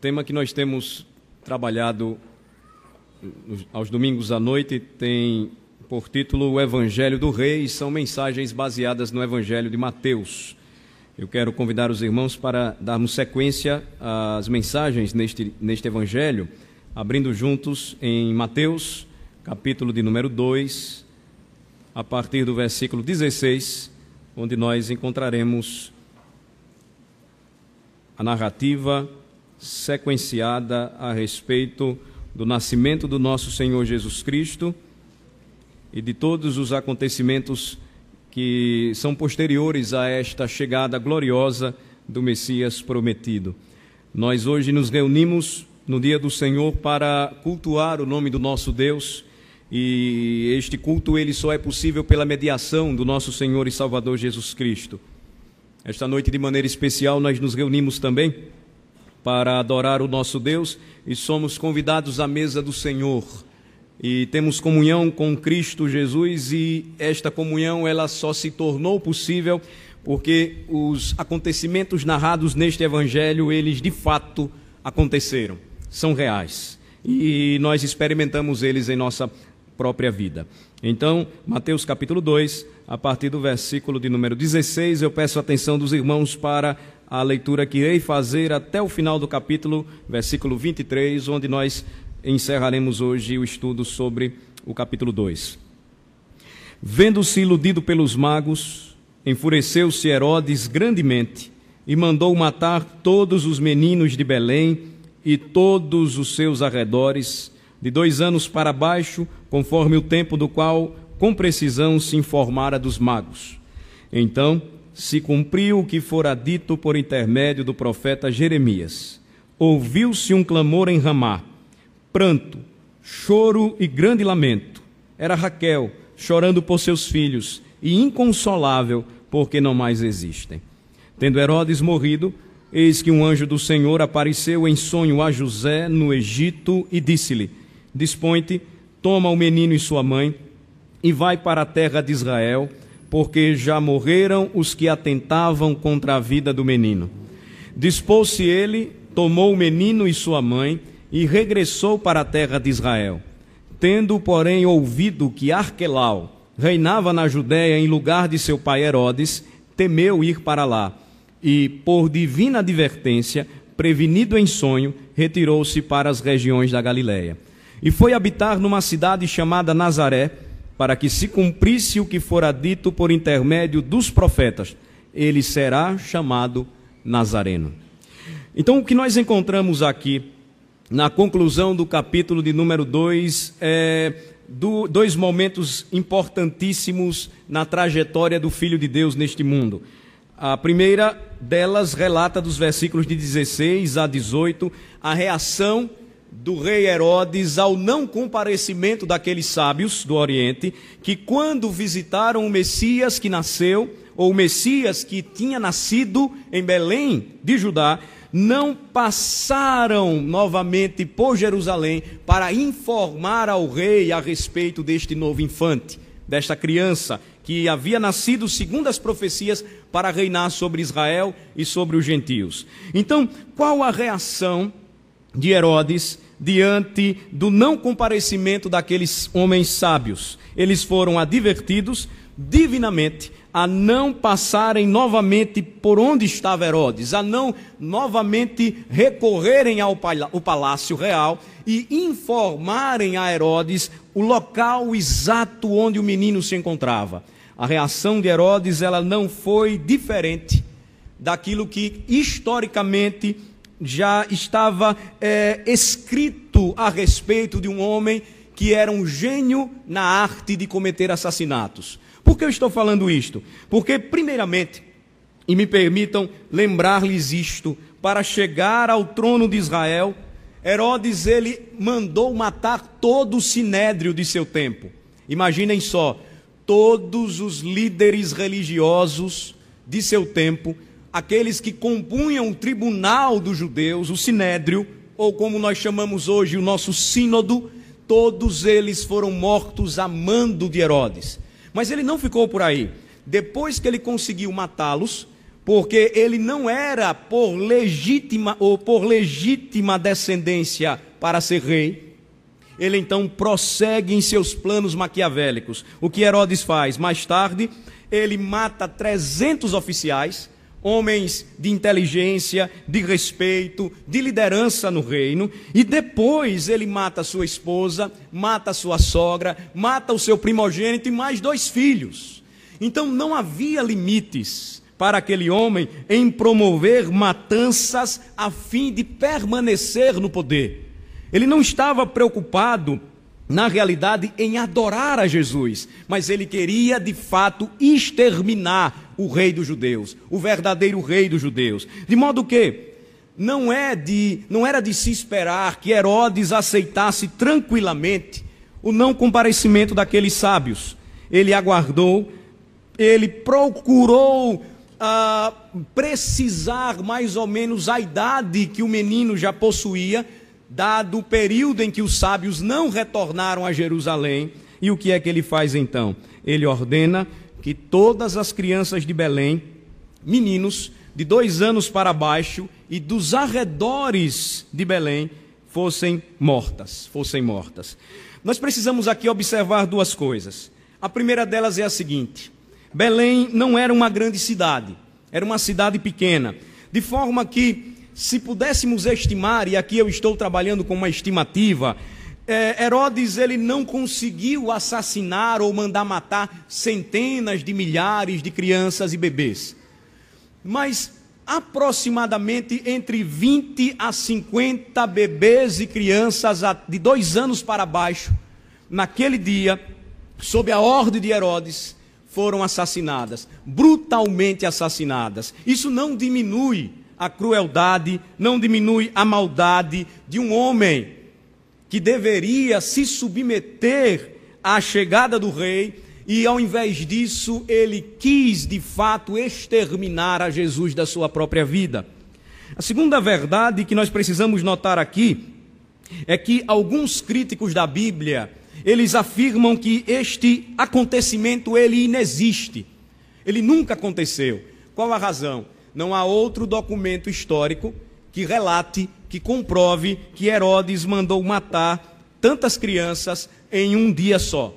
tema que nós temos trabalhado aos domingos à noite tem por título O Evangelho do Rei e são mensagens baseadas no Evangelho de Mateus. Eu quero convidar os irmãos para darmos sequência às mensagens neste, neste Evangelho, abrindo juntos em Mateus, capítulo de número 2, a partir do versículo 16, onde nós encontraremos a narrativa sequenciada a respeito do nascimento do nosso Senhor Jesus Cristo e de todos os acontecimentos que são posteriores a esta chegada gloriosa do Messias prometido. Nós hoje nos reunimos no dia do Senhor para cultuar o nome do nosso Deus e este culto ele só é possível pela mediação do nosso Senhor e Salvador Jesus Cristo. Esta noite de maneira especial nós nos reunimos também para adorar o nosso Deus e somos convidados à mesa do Senhor. E temos comunhão com Cristo Jesus e esta comunhão ela só se tornou possível porque os acontecimentos narrados neste evangelho, eles de fato aconteceram, são reais. E nós experimentamos eles em nossa própria vida. Então, Mateus capítulo 2, a partir do versículo de número 16, eu peço a atenção dos irmãos para a leitura que irei fazer até o final do capítulo, versículo 23, onde nós encerraremos hoje o estudo sobre o capítulo 2. Vendo-se iludido pelos magos, enfureceu-se Herodes grandemente e mandou matar todos os meninos de Belém e todos os seus arredores, de dois anos para baixo, conforme o tempo do qual com precisão se informara dos magos. Então, se cumpriu o que fora dito por intermédio do profeta Jeremias. Ouviu-se um clamor em Ramá, pranto, choro e grande lamento. Era Raquel chorando por seus filhos e inconsolável porque não mais existem. Tendo Herodes morrido, eis que um anjo do Senhor apareceu em sonho a José no Egito e disse-lhe: Dispõe-te, toma o menino e sua mãe e vai para a terra de Israel porque já morreram os que atentavam contra a vida do menino. Dispôs-se ele, tomou o menino e sua mãe e regressou para a terra de Israel. Tendo, porém, ouvido que Arquelau reinava na Judéia em lugar de seu pai Herodes, temeu ir para lá e, por divina advertência, prevenido em sonho, retirou-se para as regiões da Galiléia. E foi habitar numa cidade chamada Nazaré, para que se cumprisse o que fora dito por intermédio dos profetas, ele será chamado Nazareno. Então, o que nós encontramos aqui na conclusão do capítulo de número 2 é do, dois momentos importantíssimos na trajetória do Filho de Deus neste mundo. A primeira delas relata dos versículos de 16 a 18 a reação do rei Herodes ao não comparecimento daqueles sábios do Oriente, que quando visitaram o Messias que nasceu, ou o Messias que tinha nascido em Belém de Judá, não passaram novamente por Jerusalém para informar ao rei a respeito deste novo infante, desta criança que havia nascido segundo as profecias para reinar sobre Israel e sobre os gentios. Então, qual a reação de Herodes diante do não comparecimento daqueles homens sábios. Eles foram advertidos divinamente a não passarem novamente por onde estava Herodes, a não novamente recorrerem ao palácio real e informarem a Herodes o local exato onde o menino se encontrava. A reação de Herodes ela não foi diferente daquilo que historicamente já estava é, escrito a respeito de um homem que era um gênio na arte de cometer assassinatos. Por que eu estou falando isto? Porque, primeiramente, e me permitam lembrar-lhes isto, para chegar ao trono de Israel, Herodes ele mandou matar todo o sinédrio de seu tempo. Imaginem só, todos os líderes religiosos de seu tempo aqueles que compunham o tribunal dos judeus, o sinédrio, ou como nós chamamos hoje o nosso sínodo, todos eles foram mortos a mando de Herodes. Mas ele não ficou por aí. Depois que ele conseguiu matá-los, porque ele não era por legítima ou por legítima descendência para ser rei. Ele então prossegue em seus planos maquiavélicos. O que Herodes faz? Mais tarde, ele mata 300 oficiais, homens de inteligência, de respeito, de liderança no reino, e depois ele mata sua esposa, mata sua sogra, mata o seu primogênito e mais dois filhos. Então não havia limites para aquele homem em promover matanças a fim de permanecer no poder. Ele não estava preocupado na realidade, em adorar a Jesus, mas ele queria de fato exterminar o rei dos judeus, o verdadeiro rei dos judeus. De modo que não é de não era de se esperar que Herodes aceitasse tranquilamente o não comparecimento daqueles sábios. Ele aguardou, ele procurou ah, precisar mais ou menos a idade que o menino já possuía dado o período em que os sábios não retornaram a Jerusalém. E o que é que ele faz então? Ele ordena que todas as crianças de Belém, meninos de dois anos para baixo e dos arredores de Belém, fossem mortas, fossem mortas. Nós precisamos aqui observar duas coisas. A primeira delas é a seguinte: Belém não era uma grande cidade, era uma cidade pequena, de forma que se pudéssemos estimar, e aqui eu estou trabalhando com uma estimativa, é, Herodes ele não conseguiu assassinar ou mandar matar centenas de milhares de crianças e bebês. Mas aproximadamente entre 20 a 50 bebês e crianças de dois anos para baixo, naquele dia, sob a ordem de Herodes, foram assassinadas, brutalmente assassinadas. Isso não diminui a crueldade, não diminui a maldade de um homem que deveria se submeter à chegada do rei e ao invés disso ele quis de fato exterminar a Jesus da sua própria vida. A segunda verdade que nós precisamos notar aqui é que alguns críticos da Bíblia, eles afirmam que este acontecimento ele inexiste. Ele nunca aconteceu. Qual a razão? Não há outro documento histórico que relate, que comprove que Herodes mandou matar tantas crianças em um dia só.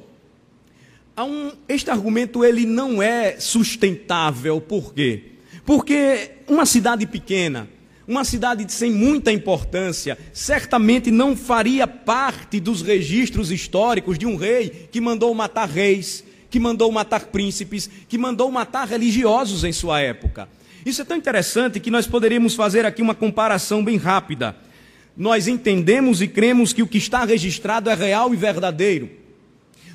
Este argumento ele não é sustentável, por quê? Porque uma cidade pequena, uma cidade sem muita importância, certamente não faria parte dos registros históricos de um rei que mandou matar reis, que mandou matar príncipes, que mandou matar religiosos em sua época. Isso é tão interessante que nós poderíamos fazer aqui uma comparação bem rápida. Nós entendemos e cremos que o que está registrado é real e verdadeiro.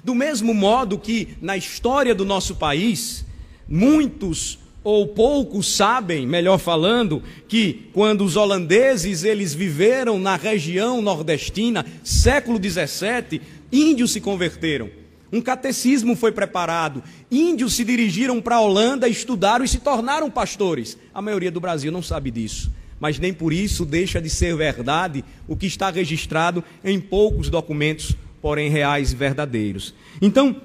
Do mesmo modo que na história do nosso país, muitos ou poucos sabem, melhor falando, que quando os holandeses eles viveram na região nordestina, século 17, índios se converteram. Um catecismo foi preparado. Índios se dirigiram para a Holanda, estudaram e se tornaram pastores. A maioria do Brasil não sabe disso. Mas nem por isso deixa de ser verdade o que está registrado em poucos documentos, porém reais e verdadeiros. Então,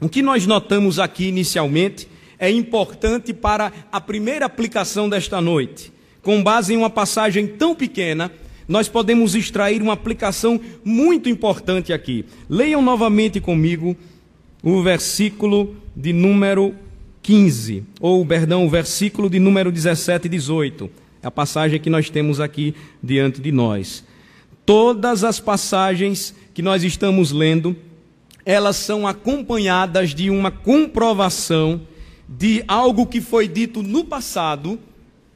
o que nós notamos aqui inicialmente é importante para a primeira aplicação desta noite. Com base em uma passagem tão pequena, nós podemos extrair uma aplicação muito importante aqui. Leiam novamente comigo o versículo de número 15, ou, perdão, o versículo de número 17 e 18. É a passagem que nós temos aqui diante de nós. Todas as passagens que nós estamos lendo, elas são acompanhadas de uma comprovação de algo que foi dito no passado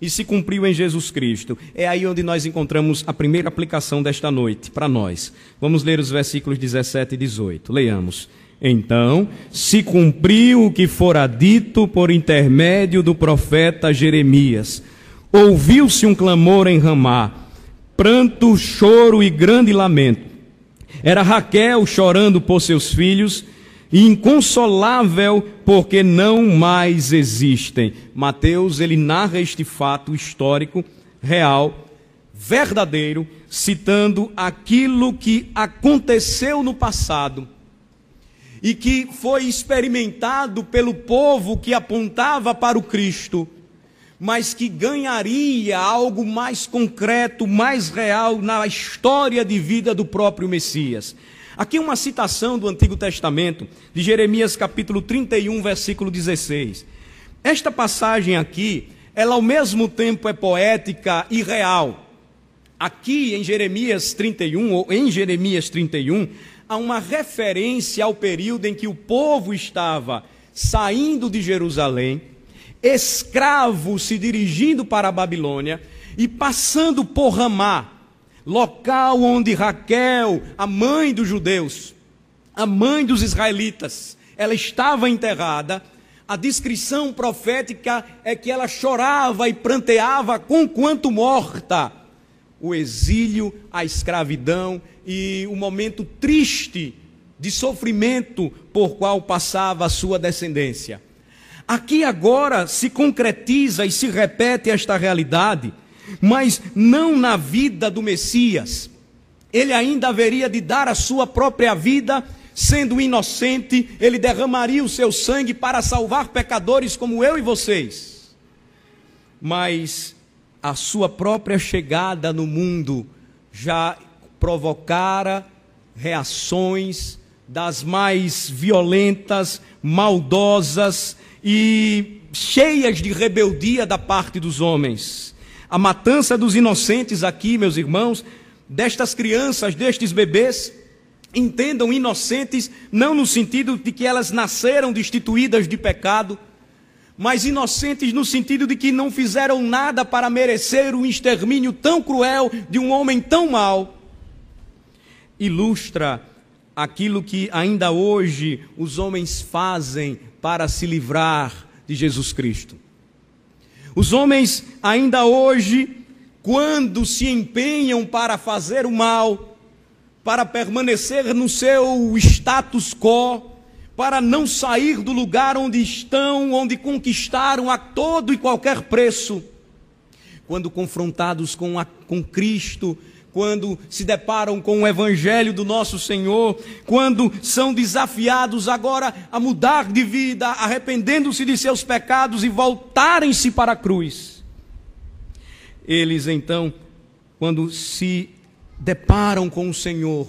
e se cumpriu em Jesus Cristo. É aí onde nós encontramos a primeira aplicação desta noite para nós. Vamos ler os versículos 17 e 18. Leiamos. Então se cumpriu o que fora dito por intermédio do profeta Jeremias. Ouviu-se um clamor em Ramá, pranto, choro e grande lamento. Era Raquel chorando por seus filhos inconsolável porque não mais existem. Mateus ele narra este fato histórico, real, verdadeiro, citando aquilo que aconteceu no passado e que foi experimentado pelo povo que apontava para o Cristo, mas que ganharia algo mais concreto, mais real na história de vida do próprio Messias. Aqui uma citação do Antigo Testamento, de Jeremias capítulo 31, versículo 16. Esta passagem aqui, ela ao mesmo tempo é poética e real. Aqui em Jeremias 31, ou em Jeremias 31, há uma referência ao período em que o povo estava saindo de Jerusalém, escravo se dirigindo para a Babilônia e passando por Ramá, local onde Raquel, a mãe dos judeus, a mãe dos israelitas, ela estava enterrada. A descrição profética é que ela chorava e pranteava com quanto morta. O exílio, a escravidão e o momento triste de sofrimento por qual passava a sua descendência. Aqui agora se concretiza e se repete esta realidade, mas não na vida do Messias. Ele ainda haveria de dar a sua própria vida, sendo inocente, ele derramaria o seu sangue para salvar pecadores como eu e vocês. Mas a sua própria chegada no mundo já provocara reações das mais violentas, maldosas e cheias de rebeldia da parte dos homens. A matança dos inocentes aqui, meus irmãos, destas crianças, destes bebês, entendam inocentes não no sentido de que elas nasceram destituídas de pecado, mas inocentes no sentido de que não fizeram nada para merecer o extermínio tão cruel de um homem tão mau. Ilustra aquilo que ainda hoje os homens fazem para se livrar de Jesus Cristo. Os homens, ainda hoje, quando se empenham para fazer o mal, para permanecer no seu status quo, para não sair do lugar onde estão, onde conquistaram a todo e qualquer preço, quando confrontados com, a, com Cristo, quando se deparam com o Evangelho do nosso Senhor, quando são desafiados agora a mudar de vida, arrependendo-se de seus pecados e voltarem-se para a cruz. Eles então, quando se deparam com o Senhor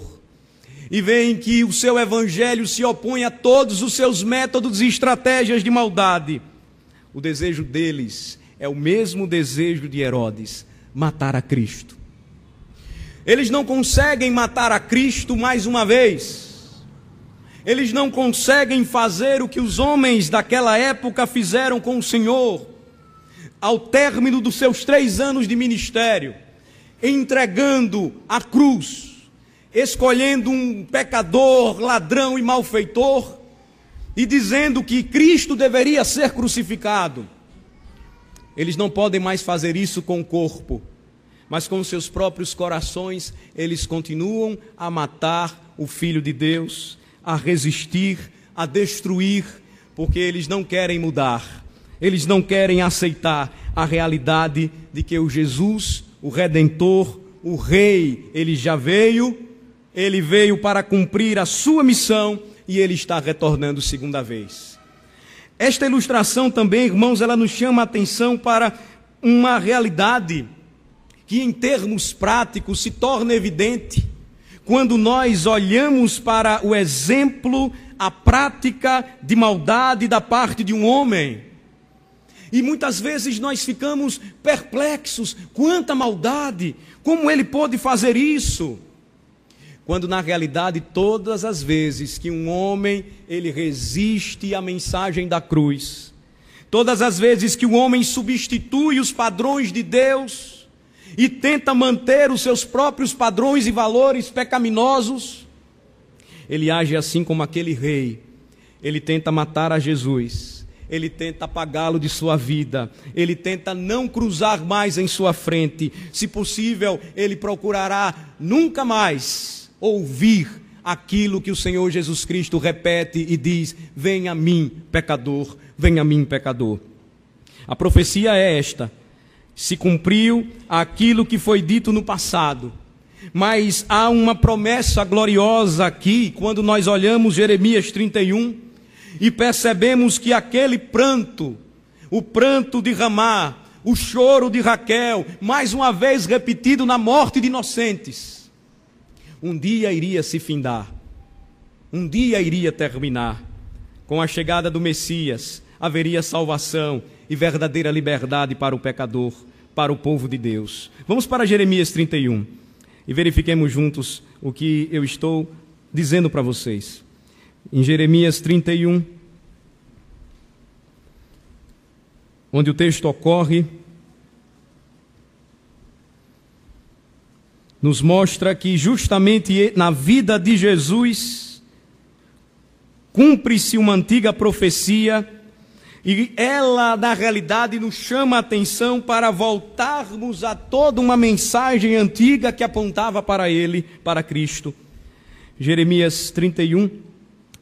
e veem que o seu Evangelho se opõe a todos os seus métodos e estratégias de maldade, o desejo deles é o mesmo desejo de Herodes: matar a Cristo eles não conseguem matar a Cristo mais uma vez. Eles não conseguem fazer o que os homens daquela época fizeram com o Senhor, ao término dos seus três anos de ministério, entregando a cruz, escolhendo um pecador, ladrão e malfeitor, e dizendo que Cristo deveria ser crucificado. Eles não podem mais fazer isso com o corpo mas com seus próprios corações eles continuam a matar o Filho de Deus, a resistir, a destruir, porque eles não querem mudar, eles não querem aceitar a realidade de que o Jesus, o Redentor, o Rei, ele já veio, ele veio para cumprir a sua missão e ele está retornando segunda vez. Esta ilustração também, irmãos, ela nos chama a atenção para uma realidade que em termos práticos se torna evidente quando nós olhamos para o exemplo, a prática de maldade da parte de um homem. E muitas vezes nós ficamos perplexos: quanta maldade, como ele pôde fazer isso? Quando na realidade todas as vezes que um homem ele resiste à mensagem da cruz, todas as vezes que o homem substitui os padrões de Deus, e tenta manter os seus próprios padrões e valores pecaminosos, ele age assim como aquele rei. Ele tenta matar a Jesus, ele tenta apagá-lo de sua vida, ele tenta não cruzar mais em sua frente. Se possível, ele procurará nunca mais ouvir aquilo que o Senhor Jesus Cristo repete e diz: Venha a mim, pecador, venha a mim, pecador. A profecia é esta se cumpriu aquilo que foi dito no passado. Mas há uma promessa gloriosa aqui, quando nós olhamos Jeremias 31 e percebemos que aquele pranto, o pranto de Ramá, o choro de Raquel, mais uma vez repetido na morte de inocentes. Um dia iria se findar, um dia iria terminar. Com a chegada do Messias, haveria salvação e verdadeira liberdade para o pecador, para o povo de Deus. Vamos para Jeremias 31 e verifiquemos juntos o que eu estou dizendo para vocês. Em Jeremias 31, onde o texto ocorre, nos mostra que justamente na vida de Jesus cumpre-se uma antiga profecia e ela, na realidade, nos chama a atenção para voltarmos a toda uma mensagem antiga que apontava para ele, para Cristo. Jeremias 31,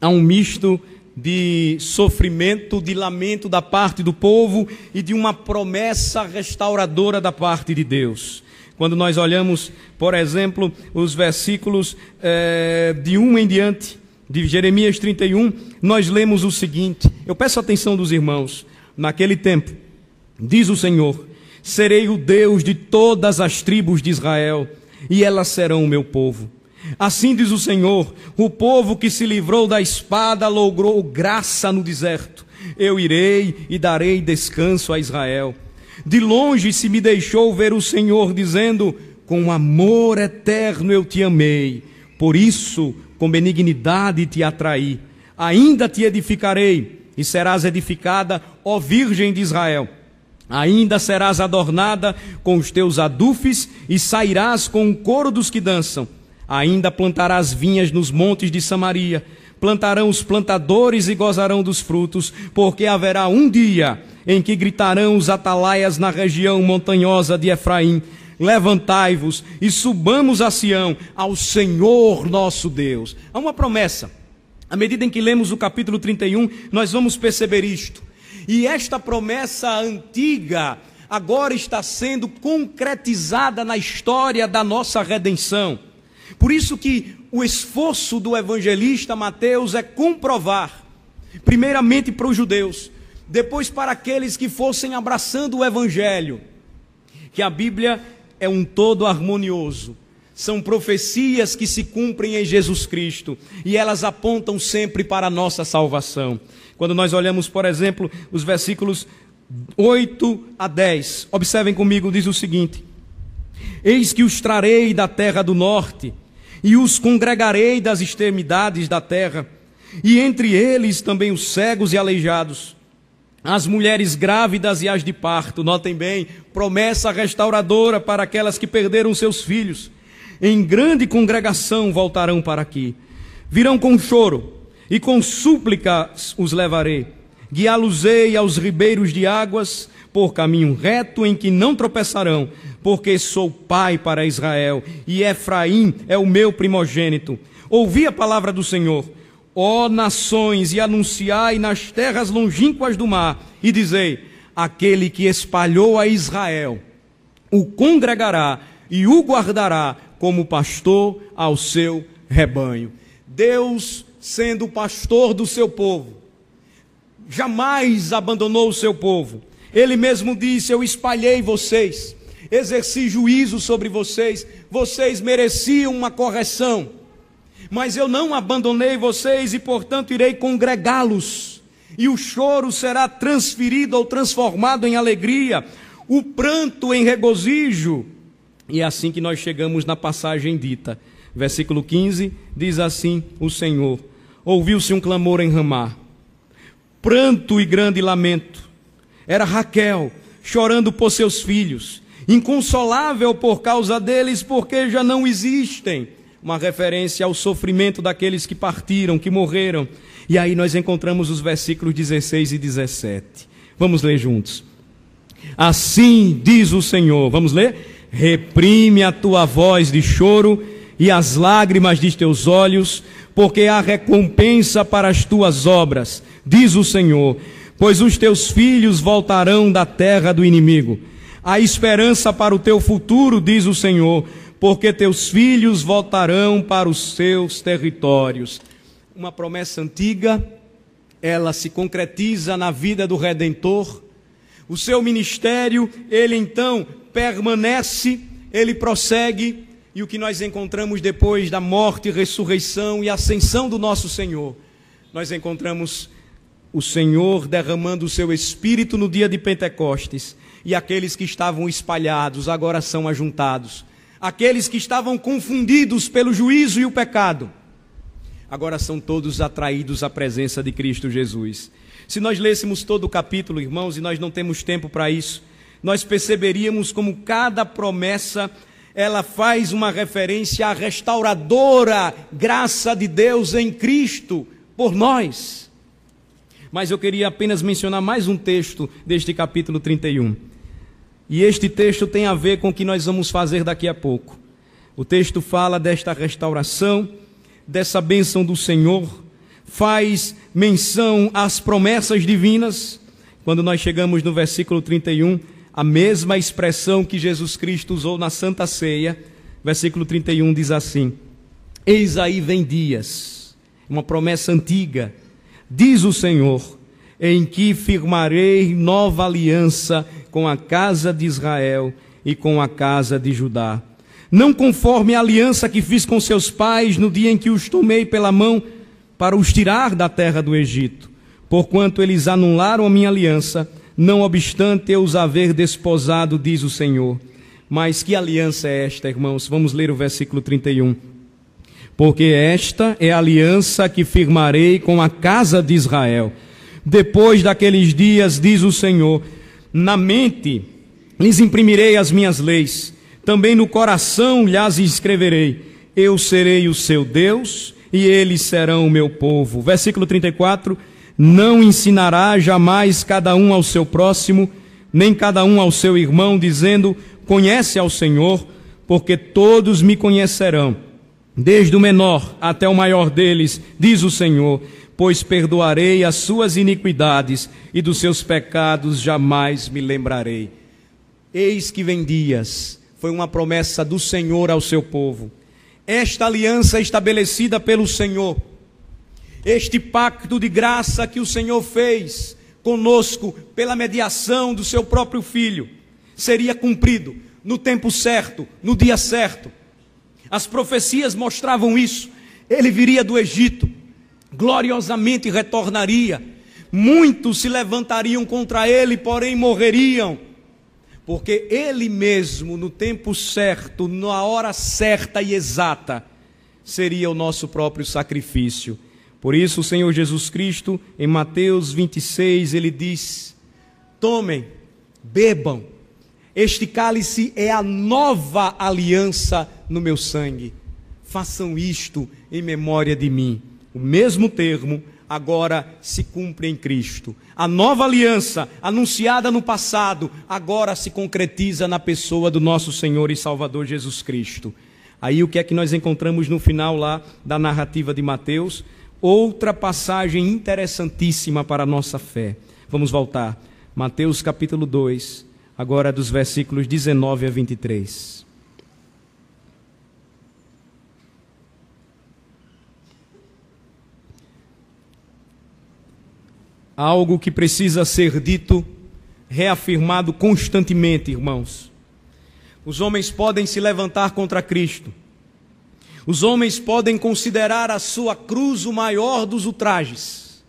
há um misto de sofrimento, de lamento da parte do povo e de uma promessa restauradora da parte de Deus. Quando nós olhamos, por exemplo, os versículos é, de 1 em diante, de Jeremias 31, nós lemos o seguinte: eu peço a atenção dos irmãos, naquele tempo, diz o Senhor: serei o Deus de todas as tribos de Israel, e elas serão o meu povo. Assim diz o Senhor: o povo que se livrou da espada logrou graça no deserto. Eu irei e darei descanso a Israel. De longe se me deixou ver o Senhor dizendo: Com amor eterno eu te amei, por isso com benignidade te atraí. Ainda te edificarei, e serás edificada, ó Virgem de Israel. Ainda serás adornada com os teus adufes, e sairás com o coro dos que dançam Ainda plantarás vinhas nos montes de Samaria, plantarão os plantadores e gozarão dos frutos, porque haverá um dia em que gritarão os atalaias na região montanhosa de Efraim: Levantai-vos e subamos a Sião, ao Senhor nosso Deus. Há uma promessa. À medida em que lemos o capítulo 31, nós vamos perceber isto. E esta promessa antiga agora está sendo concretizada na história da nossa redenção. Por isso que o esforço do evangelista Mateus é comprovar, primeiramente para os judeus, depois para aqueles que fossem abraçando o evangelho, que a Bíblia é um todo harmonioso. São profecias que se cumprem em Jesus Cristo e elas apontam sempre para a nossa salvação. Quando nós olhamos, por exemplo, os versículos 8 a 10, observem comigo, diz o seguinte: Eis que os trarei da terra do norte e os congregarei das extremidades da terra, e entre eles também os cegos e aleijados, as mulheres grávidas e as de parto. Notem bem, promessa restauradora para aquelas que perderam seus filhos. Em grande congregação voltarão para aqui. Virão com choro e com súplicas os levarei. Guiá-los-ei aos ribeiros de águas, por caminho reto em que não tropeçarão, porque sou pai para Israel, e Efraim é o meu primogênito. Ouvi a palavra do Senhor, ó nações, e anunciai nas terras longínquas do mar, e dizei: aquele que espalhou a Israel, o congregará e o guardará como pastor ao seu rebanho. Deus, sendo o pastor do seu povo, jamais abandonou o seu povo ele mesmo disse: Eu espalhei vocês, exerci juízo sobre vocês, vocês mereciam uma correção, mas eu não abandonei vocês e, portanto, irei congregá-los, e o choro será transferido ou transformado em alegria, o pranto em regozijo. E é assim que nós chegamos na passagem dita. Versículo 15 diz assim: O Senhor ouviu-se um clamor em Ramá, pranto e grande lamento era Raquel, chorando por seus filhos, inconsolável por causa deles, porque já não existem. Uma referência ao sofrimento daqueles que partiram, que morreram. E aí nós encontramos os versículos 16 e 17. Vamos ler juntos. Assim diz o Senhor, vamos ler? Reprime a tua voz de choro e as lágrimas de teus olhos, porque há recompensa para as tuas obras, diz o Senhor pois os teus filhos voltarão da terra do inimigo. Há esperança para o teu futuro, diz o Senhor, porque teus filhos voltarão para os seus territórios. Uma promessa antiga, ela se concretiza na vida do redentor, O seu ministério, ele então permanece, ele prossegue, e o que nós encontramos depois da morte, ressurreição e ascensão do nosso Senhor, nós encontramos o Senhor derramando o seu espírito no dia de Pentecostes, e aqueles que estavam espalhados agora são ajuntados. Aqueles que estavam confundidos pelo juízo e o pecado, agora são todos atraídos à presença de Cristo Jesus. Se nós lêssemos todo o capítulo, irmãos, e nós não temos tempo para isso, nós perceberíamos como cada promessa ela faz uma referência à restauradora graça de Deus em Cristo por nós. Mas eu queria apenas mencionar mais um texto deste capítulo 31. E este texto tem a ver com o que nós vamos fazer daqui a pouco. O texto fala desta restauração, dessa bênção do Senhor, faz menção às promessas divinas. Quando nós chegamos no versículo 31, a mesma expressão que Jesus Cristo usou na Santa Ceia, versículo 31 diz assim: Eis aí vem dias, uma promessa antiga, diz o Senhor, em que firmarei nova aliança com a casa de Israel e com a casa de Judá. Não conforme a aliança que fiz com seus pais no dia em que os tomei pela mão para os tirar da terra do Egito, porquanto eles anularam a minha aliança não obstante eu os haver desposado, diz o Senhor. Mas que aliança é esta, irmãos? Vamos ler o versículo 31. Porque esta é a aliança que firmarei com a casa de Israel. Depois daqueles dias, diz o Senhor, na mente lhes imprimirei as minhas leis, também no coração lhes escreverei. Eu serei o seu Deus e eles serão o meu povo. Versículo 34 não ensinará jamais cada um ao seu próximo, nem cada um ao seu irmão, dizendo: Conhece ao Senhor, porque todos me conhecerão, desde o menor até o maior deles, diz o Senhor, pois perdoarei as suas iniquidades e dos seus pecados jamais me lembrarei. Eis que vem dias, foi uma promessa do Senhor ao seu povo. Esta aliança estabelecida pelo Senhor este pacto de graça que o Senhor fez conosco pela mediação do seu próprio filho seria cumprido no tempo certo, no dia certo. As profecias mostravam isso. Ele viria do Egito, gloriosamente retornaria. Muitos se levantariam contra ele, porém morreriam. Porque ele mesmo, no tempo certo, na hora certa e exata, seria o nosso próprio sacrifício por isso, o Senhor Jesus Cristo, em Mateus 26, ele diz: Tomem, bebam, este cálice é a nova aliança no meu sangue. Façam isto em memória de mim. O mesmo termo agora se cumpre em Cristo. A nova aliança, anunciada no passado, agora se concretiza na pessoa do nosso Senhor e Salvador Jesus Cristo. Aí o que é que nós encontramos no final lá da narrativa de Mateus? outra passagem interessantíssima para a nossa fé. Vamos voltar. Mateus capítulo 2, agora dos versículos 19 a 23. Algo que precisa ser dito, reafirmado constantemente, irmãos. Os homens podem se levantar contra Cristo, os homens podem considerar a sua cruz o maior dos ultrajes,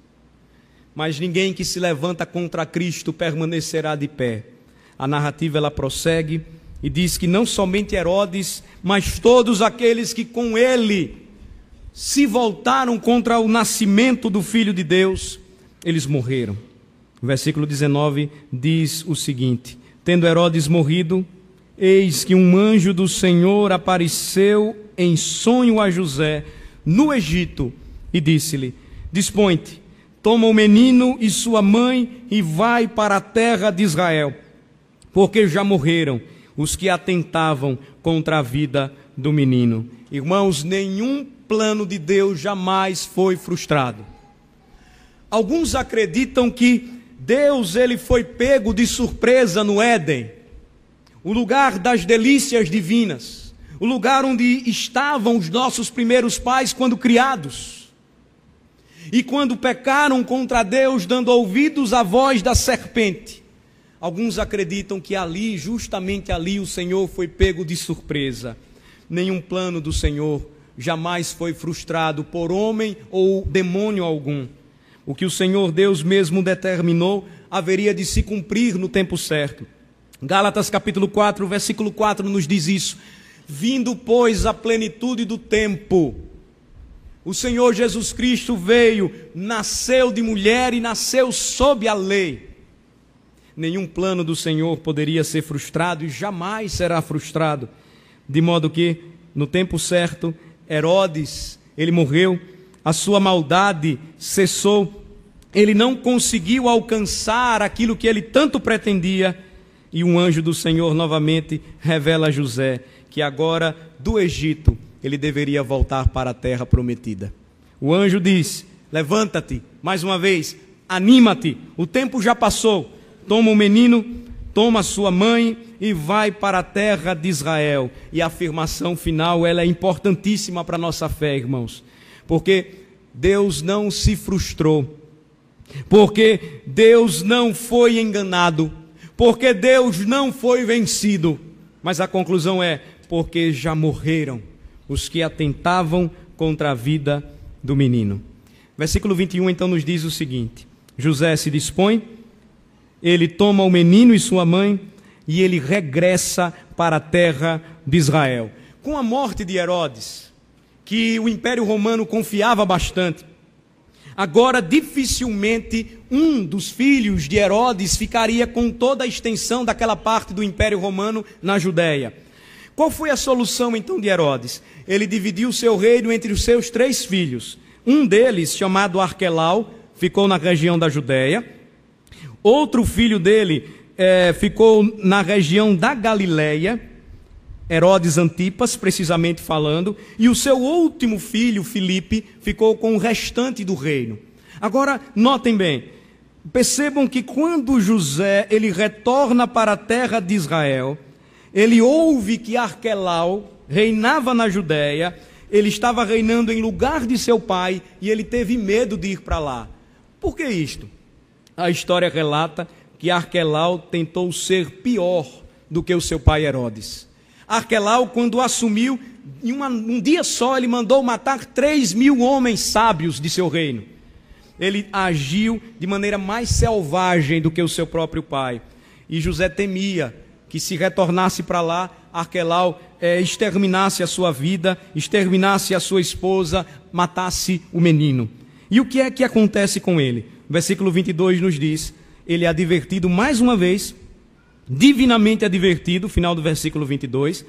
mas ninguém que se levanta contra Cristo permanecerá de pé. A narrativa ela prossegue e diz que não somente Herodes, mas todos aqueles que com ele se voltaram contra o nascimento do Filho de Deus, eles morreram. O versículo 19 diz o seguinte: Tendo Herodes morrido, eis que um anjo do Senhor apareceu em sonho a José no Egito e disse-lhe: Dispõe-te, toma o menino e sua mãe e vai para a terra de Israel, porque já morreram os que atentavam contra a vida do menino. Irmãos, nenhum plano de Deus jamais foi frustrado. Alguns acreditam que Deus ele foi pego de surpresa no Éden, o lugar das delícias divinas o lugar onde estavam os nossos primeiros pais quando criados. E quando pecaram contra Deus, dando ouvidos à voz da serpente, alguns acreditam que ali, justamente ali, o Senhor foi pego de surpresa. Nenhum plano do Senhor jamais foi frustrado por homem ou demônio algum. O que o Senhor Deus mesmo determinou haveria de se cumprir no tempo certo. Gálatas capítulo 4, versículo 4 nos diz isso. Vindo, pois, a plenitude do tempo, o Senhor Jesus Cristo veio, nasceu de mulher e nasceu sob a lei. Nenhum plano do Senhor poderia ser frustrado e jamais será frustrado. De modo que, no tempo certo, Herodes, ele morreu, a sua maldade cessou, ele não conseguiu alcançar aquilo que ele tanto pretendia, e um anjo do Senhor novamente revela a José que agora do Egito ele deveria voltar para a terra prometida. O anjo diz: Levanta-te, mais uma vez, anima-te, o tempo já passou. Toma o menino, toma sua mãe e vai para a terra de Israel. E a afirmação final, ela é importantíssima para a nossa fé, irmãos. Porque Deus não se frustrou. Porque Deus não foi enganado. Porque Deus não foi vencido. Mas a conclusão é: porque já morreram os que atentavam contra a vida do menino. Versículo 21 então nos diz o seguinte: José se dispõe ele toma o menino e sua mãe e ele regressa para a terra de Israel. Com a morte de Herodes, que o Império Romano confiava bastante, agora dificilmente um dos filhos de Herodes ficaria com toda a extensão daquela parte do Império Romano na Judéia. Qual foi a solução então de Herodes? Ele dividiu o seu reino entre os seus três filhos. Um deles, chamado Arquelau, ficou na região da Judéia. Outro filho dele é, ficou na região da Galileia, Herodes Antipas, precisamente falando, e o seu último filho, Filipe, ficou com o restante do reino. Agora, notem bem, percebam que quando José ele retorna para a terra de Israel, ele ouve que Arquelau reinava na Judéia, ele estava reinando em lugar de seu pai e ele teve medo de ir para lá. Por que isto? A história relata que Arquelau tentou ser pior do que o seu pai Herodes. Arquelau, quando assumiu, em uma, um dia só, ele mandou matar três mil homens sábios de seu reino. Ele agiu de maneira mais selvagem do que o seu próprio pai. E José temia que, se retornasse para lá, Arquelau é, exterminasse a sua vida, exterminasse a sua esposa, matasse o menino. E o que é que acontece com ele? versículo 22 nos diz: ele é advertido mais uma vez, divinamente advertido, final do versículo 22,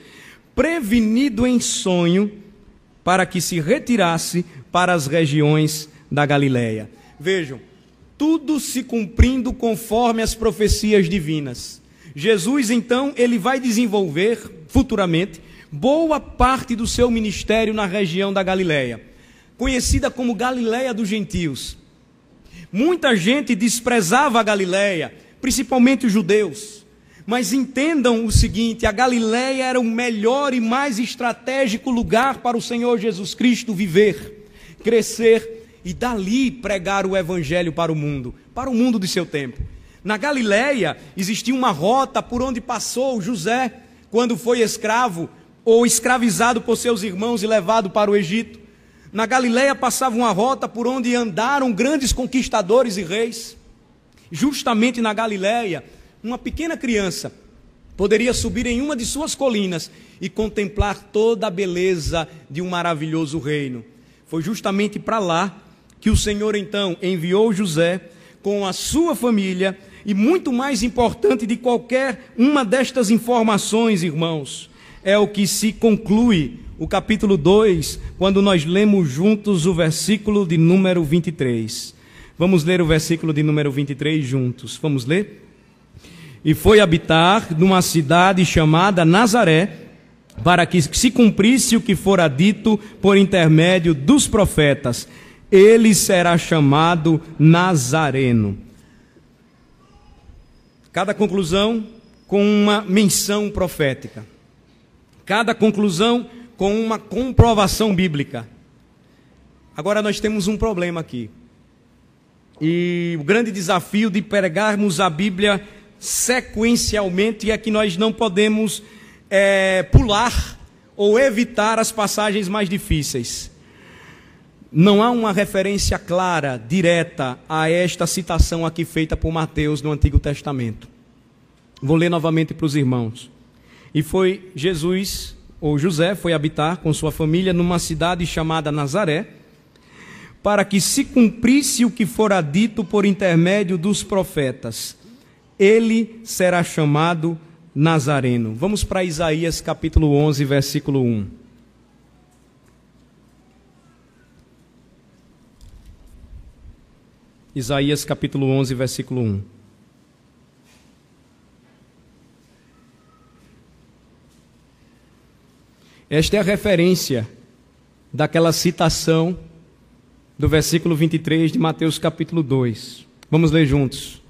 prevenido em sonho para que se retirasse para as regiões da Galiléia. Vejam, tudo se cumprindo conforme as profecias divinas. Jesus, então, ele vai desenvolver futuramente boa parte do seu ministério na região da Galiléia, conhecida como Galiléia dos Gentios. Muita gente desprezava a Galiléia, principalmente os judeus. Mas entendam o seguinte: a Galiléia era o melhor e mais estratégico lugar para o Senhor Jesus Cristo viver, crescer e dali pregar o evangelho para o mundo, para o mundo de seu tempo. Na Galiléia existia uma rota por onde passou José quando foi escravo ou escravizado por seus irmãos e levado para o Egito. Na Galiléia passava uma rota por onde andaram grandes conquistadores e reis. Justamente na Galiléia, uma pequena criança poderia subir em uma de suas colinas e contemplar toda a beleza de um maravilhoso reino. Foi justamente para lá que o Senhor então enviou José com a sua família e muito mais importante de qualquer uma destas informações, irmãos, é o que se conclui o capítulo 2, quando nós lemos juntos o versículo de número 23. Vamos ler o versículo de número 23 juntos. Vamos ler? E foi habitar numa cidade chamada Nazaré, para que se cumprisse o que fora dito por intermédio dos profetas. Ele será chamado Nazareno. Cada conclusão com uma menção profética. Cada conclusão com uma comprovação bíblica. Agora nós temos um problema aqui. E o grande desafio de pregarmos a Bíblia sequencialmente é que nós não podemos é, pular ou evitar as passagens mais difíceis. Não há uma referência clara, direta, a esta citação aqui feita por Mateus no Antigo Testamento. Vou ler novamente para os irmãos. E foi Jesus, ou José, foi habitar com sua família numa cidade chamada Nazaré, para que se cumprisse o que fora dito por intermédio dos profetas. Ele será chamado Nazareno. Vamos para Isaías capítulo 11, versículo 1. Isaías capítulo 11, versículo 1. Esta é a referência daquela citação do versículo 23 de Mateus capítulo 2. Vamos ler juntos.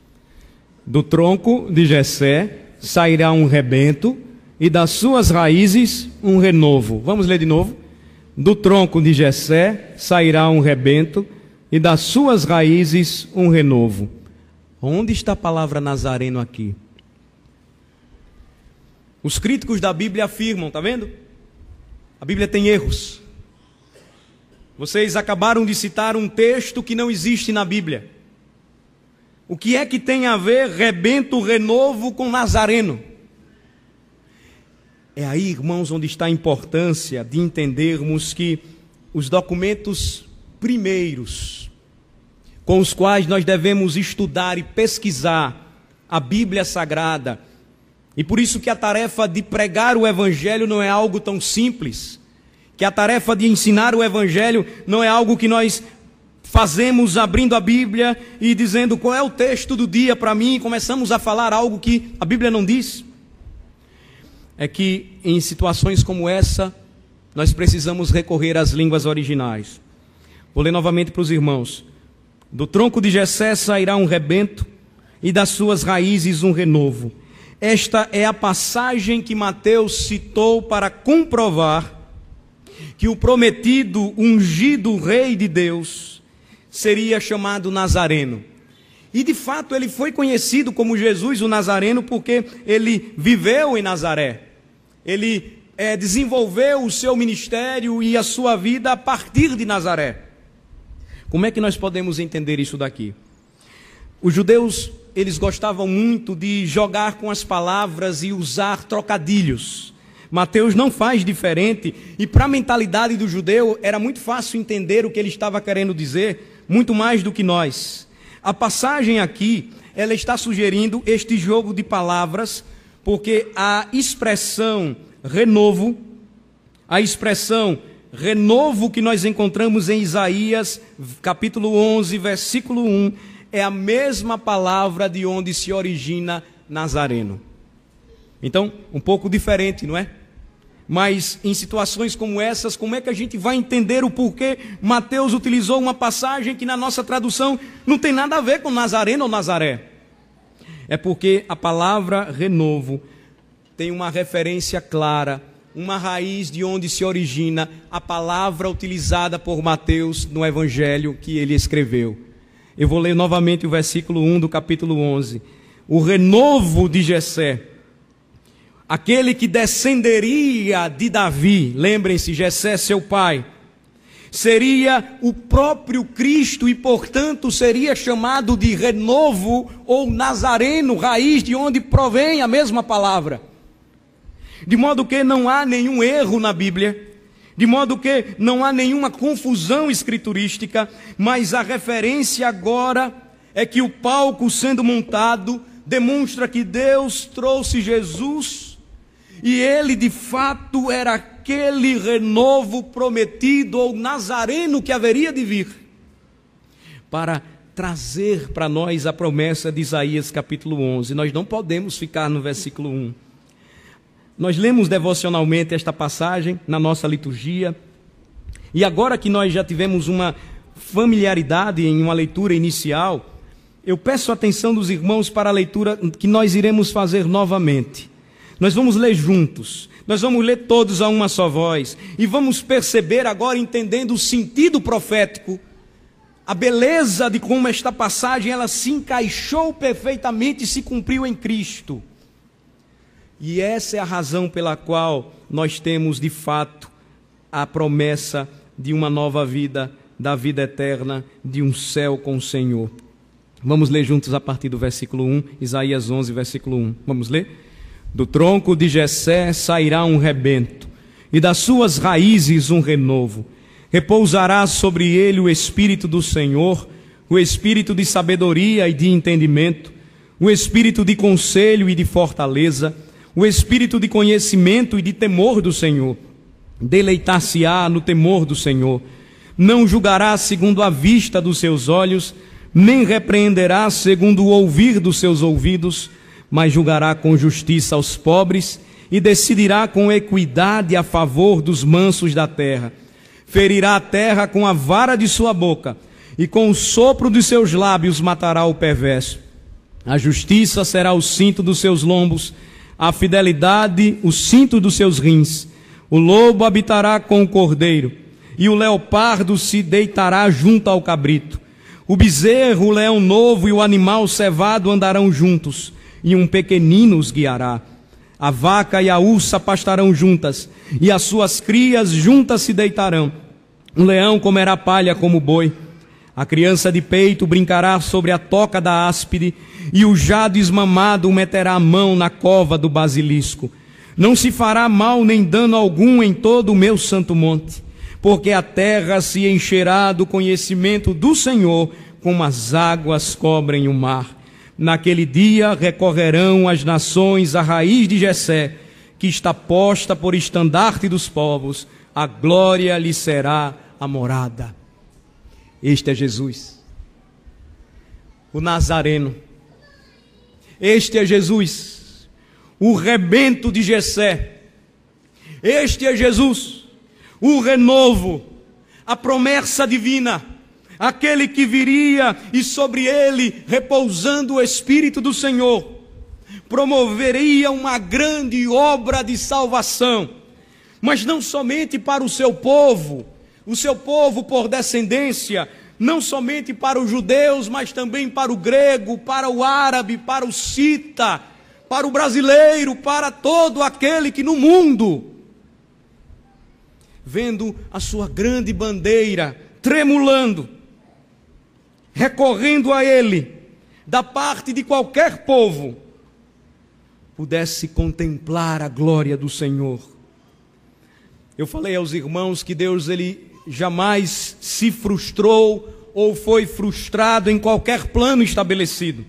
Do tronco de Jessé sairá um rebento e das suas raízes um renovo. Vamos ler de novo. Do tronco de Jessé sairá um rebento e das suas raízes um renovo. Onde está a palavra nazareno aqui? Os críticos da Bíblia afirmam, tá vendo? A Bíblia tem erros. Vocês acabaram de citar um texto que não existe na Bíblia. O que é que tem a ver rebento renovo com nazareno? É aí, irmãos, onde está a importância de entendermos que os documentos primeiros com os quais nós devemos estudar e pesquisar a Bíblia Sagrada. E por isso que a tarefa de pregar o Evangelho não é algo tão simples, que a tarefa de ensinar o Evangelho não é algo que nós fazemos abrindo a Bíblia e dizendo qual é o texto do dia para mim começamos a falar algo que a Bíblia não diz. É que em situações como essa, nós precisamos recorrer às línguas originais. Vou ler novamente para os irmãos. Do tronco de Jessé sairá um rebento e das suas raízes um renovo. Esta é a passagem que Mateus citou para comprovar que o prometido, ungido rei de Deus, seria chamado Nazareno. E de fato ele foi conhecido como Jesus o Nazareno porque ele viveu em Nazaré. Ele é, desenvolveu o seu ministério e a sua vida a partir de Nazaré. Como é que nós podemos entender isso daqui? Os judeus, eles gostavam muito de jogar com as palavras e usar trocadilhos. Mateus não faz diferente, e para a mentalidade do judeu era muito fácil entender o que ele estava querendo dizer, muito mais do que nós. A passagem aqui, ela está sugerindo este jogo de palavras, porque a expressão renovo, a expressão renovo que nós encontramos em Isaías, capítulo 11, versículo 1, é a mesma palavra de onde se origina Nazareno. Então, um pouco diferente, não é? Mas em situações como essas, como é que a gente vai entender o porquê Mateus utilizou uma passagem que na nossa tradução não tem nada a ver com Nazareno ou Nazaré? É porque a palavra renovo tem uma referência clara uma raiz de onde se origina a palavra utilizada por Mateus no evangelho que ele escreveu. Eu vou ler novamente o versículo 1 do capítulo 11. O renovo de Jessé, aquele que descenderia de Davi, lembrem-se, Jessé seu pai, seria o próprio Cristo e, portanto, seria chamado de renovo ou nazareno, raiz de onde provém a mesma palavra. De modo que não há nenhum erro na Bíblia, de modo que não há nenhuma confusão escriturística, mas a referência agora é que o palco sendo montado demonstra que Deus trouxe Jesus e ele de fato era aquele renovo prometido ou nazareno que haveria de vir para trazer para nós a promessa de Isaías capítulo 11. Nós não podemos ficar no versículo 1. Nós lemos devocionalmente esta passagem na nossa liturgia. E agora que nós já tivemos uma familiaridade em uma leitura inicial, eu peço atenção dos irmãos para a leitura que nós iremos fazer novamente. Nós vamos ler juntos, nós vamos ler todos a uma só voz, e vamos perceber agora, entendendo o sentido profético a beleza de como esta passagem ela se encaixou perfeitamente e se cumpriu em Cristo. E essa é a razão pela qual nós temos de fato a promessa de uma nova vida, da vida eterna, de um céu com o Senhor. Vamos ler juntos a partir do versículo 1, Isaías 11, versículo 1. Vamos ler? Do tronco de Jessé sairá um rebento, e das suas raízes um renovo. Repousará sobre ele o espírito do Senhor, o espírito de sabedoria e de entendimento, o espírito de conselho e de fortaleza, o espírito de conhecimento e de temor do Senhor. Deleitar-se-á no temor do Senhor. Não julgará segundo a vista dos seus olhos, nem repreenderá segundo o ouvir dos seus ouvidos, mas julgará com justiça aos pobres e decidirá com equidade a favor dos mansos da terra. Ferirá a terra com a vara de sua boca, e com o sopro dos seus lábios matará o perverso. A justiça será o cinto dos seus lombos, a fidelidade o cinto dos seus rins. O lobo habitará com o cordeiro, e o leopardo se deitará junto ao cabrito. O bezerro, o leão novo e o animal cevado andarão juntos, e um pequenino os guiará. A vaca e a ursa pastarão juntas, e as suas crias juntas se deitarão. Um leão comerá palha como boi. A criança de peito brincará sobre a toca da áspide, e o jado esmamado meterá a mão na cova do basilisco. Não se fará mal nem dano algum em todo o meu santo monte porque a terra se encherá do conhecimento do Senhor, como as águas cobrem o mar. Naquele dia recorrerão as nações à raiz de Jessé, que está posta por estandarte dos povos, a glória lhe será a morada. Este é Jesus, o Nazareno. Este é Jesus, o rebento de Jessé. Este é Jesus o renovo, a promessa divina, aquele que viria e sobre ele, repousando o Espírito do Senhor, promoveria uma grande obra de salvação, mas não somente para o seu povo, o seu povo por descendência, não somente para os judeus, mas também para o grego, para o árabe, para o cita, para o brasileiro, para todo aquele que no mundo vendo a sua grande bandeira tremulando, recorrendo a Ele, da parte de qualquer povo, pudesse contemplar a glória do Senhor. Eu falei aos irmãos que Deus ele jamais se frustrou ou foi frustrado em qualquer plano estabelecido.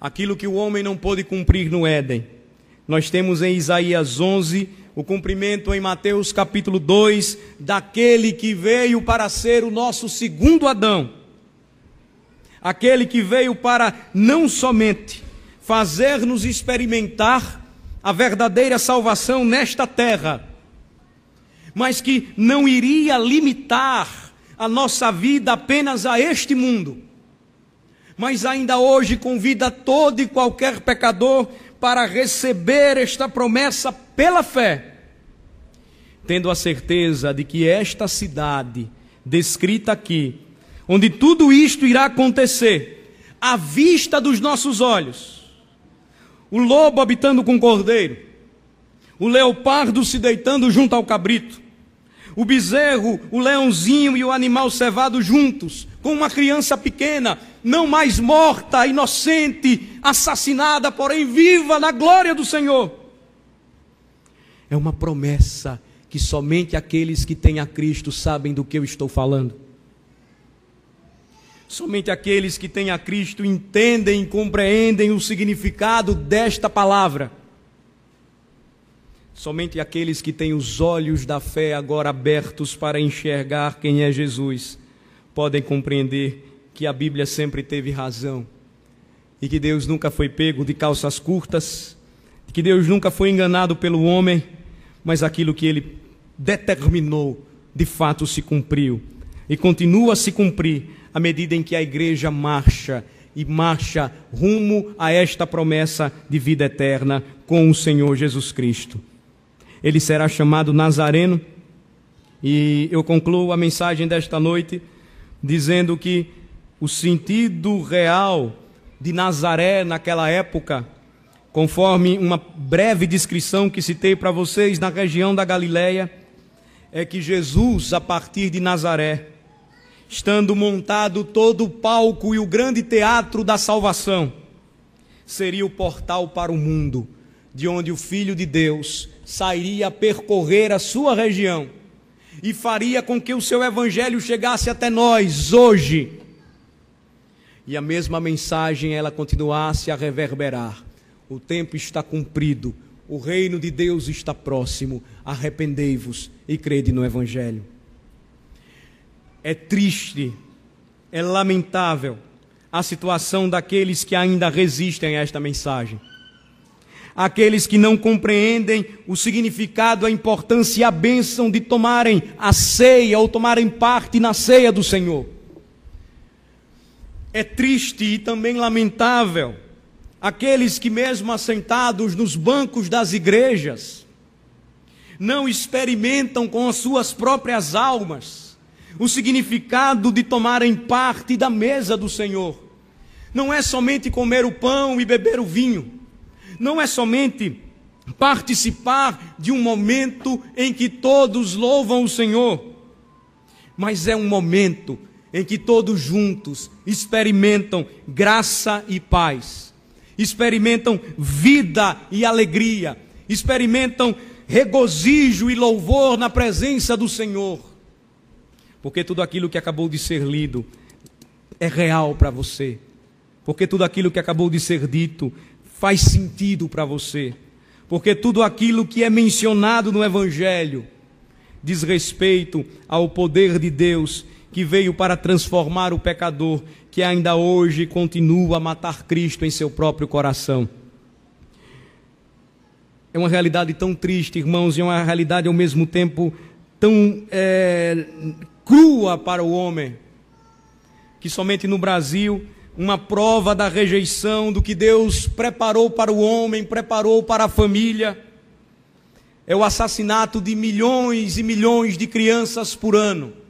Aquilo que o homem não pôde cumprir no Éden, nós temos em Isaías 11 o cumprimento em Mateus capítulo 2 daquele que veio para ser o nosso segundo Adão. Aquele que veio para não somente fazer-nos experimentar a verdadeira salvação nesta terra, mas que não iria limitar a nossa vida apenas a este mundo, mas ainda hoje convida todo e qualquer pecador para receber esta promessa pela fé, tendo a certeza de que esta cidade, descrita aqui, onde tudo isto irá acontecer, à vista dos nossos olhos, o lobo habitando com o cordeiro, o leopardo se deitando junto ao cabrito, o bezerro, o leãozinho e o animal cevado juntos, com uma criança pequena, não mais morta, inocente, assassinada, porém viva na glória do Senhor. É uma promessa que somente aqueles que têm a Cristo sabem do que eu estou falando. Somente aqueles que têm a Cristo entendem e compreendem o significado desta palavra. Somente aqueles que têm os olhos da fé agora abertos para enxergar quem é Jesus podem compreender que a Bíblia sempre teve razão e que Deus nunca foi pego de calças curtas, que Deus nunca foi enganado pelo homem, mas aquilo que ele determinou de fato se cumpriu e continua a se cumprir à medida em que a igreja marcha e marcha rumo a esta promessa de vida eterna com o Senhor Jesus Cristo ele será chamado Nazareno. E eu concluo a mensagem desta noite dizendo que o sentido real de Nazaré naquela época, conforme uma breve descrição que citei para vocês na região da Galileia, é que Jesus, a partir de Nazaré, estando montado todo o palco e o grande teatro da salvação, seria o portal para o mundo, de onde o Filho de Deus sairia a percorrer a sua região e faria com que o seu evangelho chegasse até nós hoje. E a mesma mensagem ela continuasse a reverberar. O tempo está cumprido, o reino de Deus está próximo. Arrependei-vos e crede no evangelho. É triste, é lamentável a situação daqueles que ainda resistem a esta mensagem. Aqueles que não compreendem o significado, a importância e a bênção de tomarem a ceia ou tomarem parte na ceia do Senhor. É triste e também lamentável aqueles que, mesmo assentados nos bancos das igrejas, não experimentam com as suas próprias almas o significado de tomarem parte da mesa do Senhor. Não é somente comer o pão e beber o vinho, não é somente participar de um momento em que todos louvam o Senhor, mas é um momento em que todos juntos experimentam graça e paz, experimentam vida e alegria, experimentam regozijo e louvor na presença do Senhor. Porque tudo aquilo que acabou de ser lido é real para você. Porque tudo aquilo que acabou de ser dito faz sentido para você. Porque tudo aquilo que é mencionado no Evangelho diz respeito ao poder de Deus que veio para transformar o pecador que ainda hoje continua a matar Cristo em seu próprio coração. É uma realidade tão triste, irmãos, e é uma realidade ao mesmo tempo tão é, crua para o homem, que somente no Brasil, uma prova da rejeição do que Deus preparou para o homem, preparou para a família, é o assassinato de milhões e milhões de crianças por ano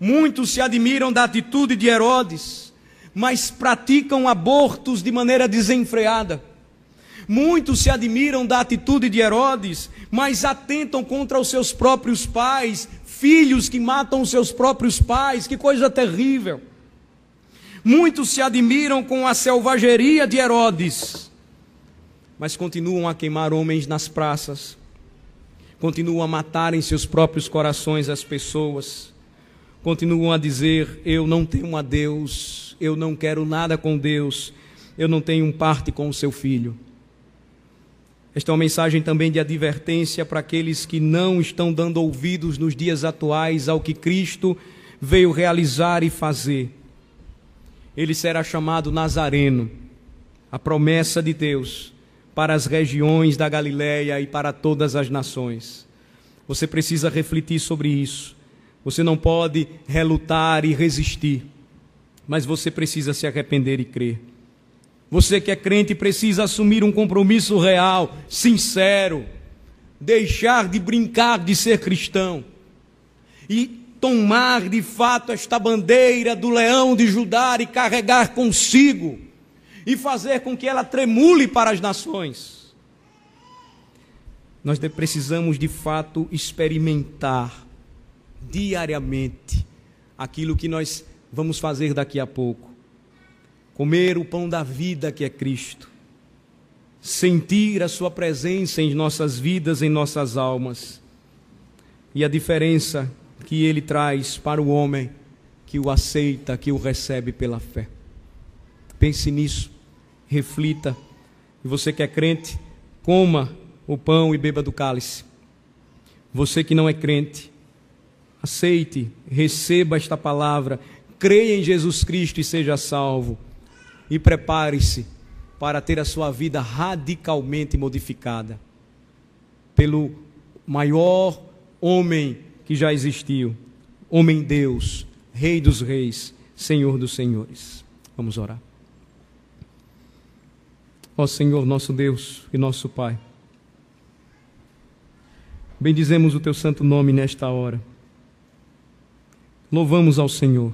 Muitos se admiram da atitude de Herodes, mas praticam abortos de maneira desenfreada. Muitos se admiram da atitude de Herodes, mas atentam contra os seus próprios pais, filhos que matam seus próprios pais, que coisa terrível. Muitos se admiram com a selvageria de Herodes, mas continuam a queimar homens nas praças, continuam a matar em seus próprios corações as pessoas continuam a dizer: Eu não tenho a Deus, eu não quero nada com Deus, eu não tenho parte com o seu filho. Esta é uma mensagem também de advertência para aqueles que não estão dando ouvidos nos dias atuais ao que Cristo veio realizar e fazer. Ele será chamado Nazareno, a promessa de Deus para as regiões da Galiléia e para todas as nações. Você precisa refletir sobre isso. Você não pode relutar e resistir, mas você precisa se arrepender e crer. Você que é crente precisa assumir um compromisso real, sincero, deixar de brincar de ser cristão e tomar de fato esta bandeira do leão de Judá e carregar consigo e fazer com que ela tremule para as nações. Nós precisamos de fato experimentar diariamente aquilo que nós vamos fazer daqui a pouco. Comer o pão da vida que é Cristo. Sentir a Sua presença em nossas vidas, em nossas almas. E a diferença que Ele traz para o homem que o aceita, que o recebe pela fé. Pense nisso, reflita. E você que é crente, coma o pão e beba do cálice. Você que não é crente, aceite, receba esta palavra, creia em Jesus Cristo e seja salvo. E prepare-se para ter a sua vida radicalmente modificada pelo maior homem que já existiu, homem Deus, Rei dos Reis, Senhor dos Senhores. Vamos orar. Ó Senhor, nosso Deus e nosso Pai, bendizemos o teu santo nome nesta hora. Louvamos ao Senhor,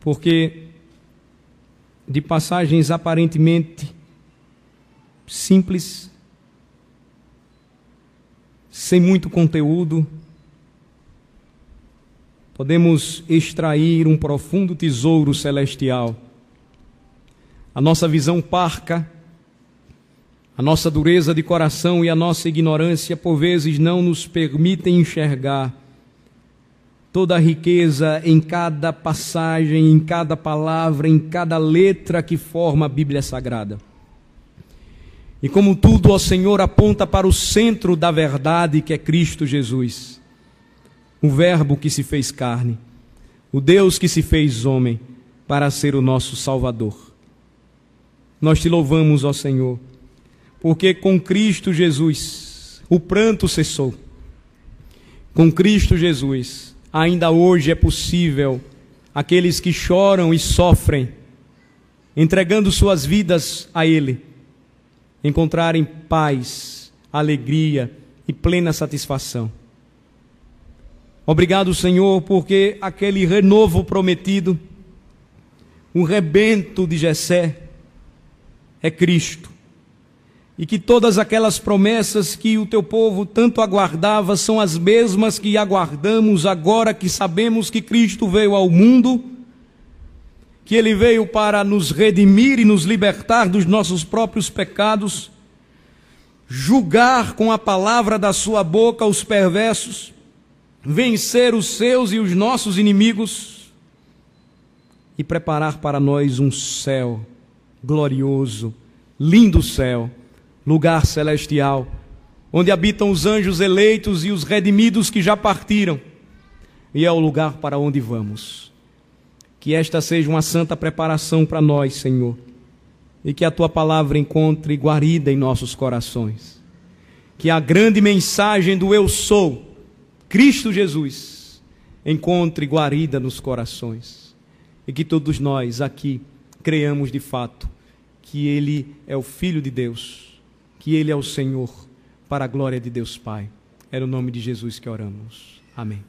porque de passagens aparentemente simples, sem muito conteúdo, podemos extrair um profundo tesouro celestial. A nossa visão parca, a nossa dureza de coração e a nossa ignorância, por vezes, não nos permitem enxergar toda a riqueza em cada passagem, em cada palavra, em cada letra que forma a Bíblia Sagrada. E como tudo, ó Senhor, aponta para o centro da verdade que é Cristo Jesus, o Verbo que se fez carne, o Deus que se fez homem para ser o nosso Salvador. Nós te louvamos, ó Senhor, porque com Cristo Jesus o pranto cessou. Com Cristo Jesus ainda hoje é possível aqueles que choram e sofrem, entregando suas vidas a Ele, encontrarem paz, alegria e plena satisfação. Obrigado, Senhor, porque aquele renovo prometido, o rebento de Jessé, é Cristo e que todas aquelas promessas que o teu povo tanto aguardava são as mesmas que aguardamos agora que sabemos que Cristo veio ao mundo, que ele veio para nos redimir e nos libertar dos nossos próprios pecados, julgar com a palavra da sua boca os perversos, vencer os seus e os nossos inimigos e preparar para nós um céu glorioso, lindo céu lugar celestial, onde habitam os anjos eleitos e os redimidos que já partiram, e é o lugar para onde vamos. Que esta seja uma santa preparação para nós, Senhor, e que a tua palavra encontre guarida em nossos corações. Que a grande mensagem do Eu Sou, Cristo Jesus, encontre guarida nos corações. E que todos nós aqui creamos de fato que Ele é o Filho de Deus que Ele é o Senhor, para a glória de Deus Pai. É no nome de Jesus que oramos. Amém.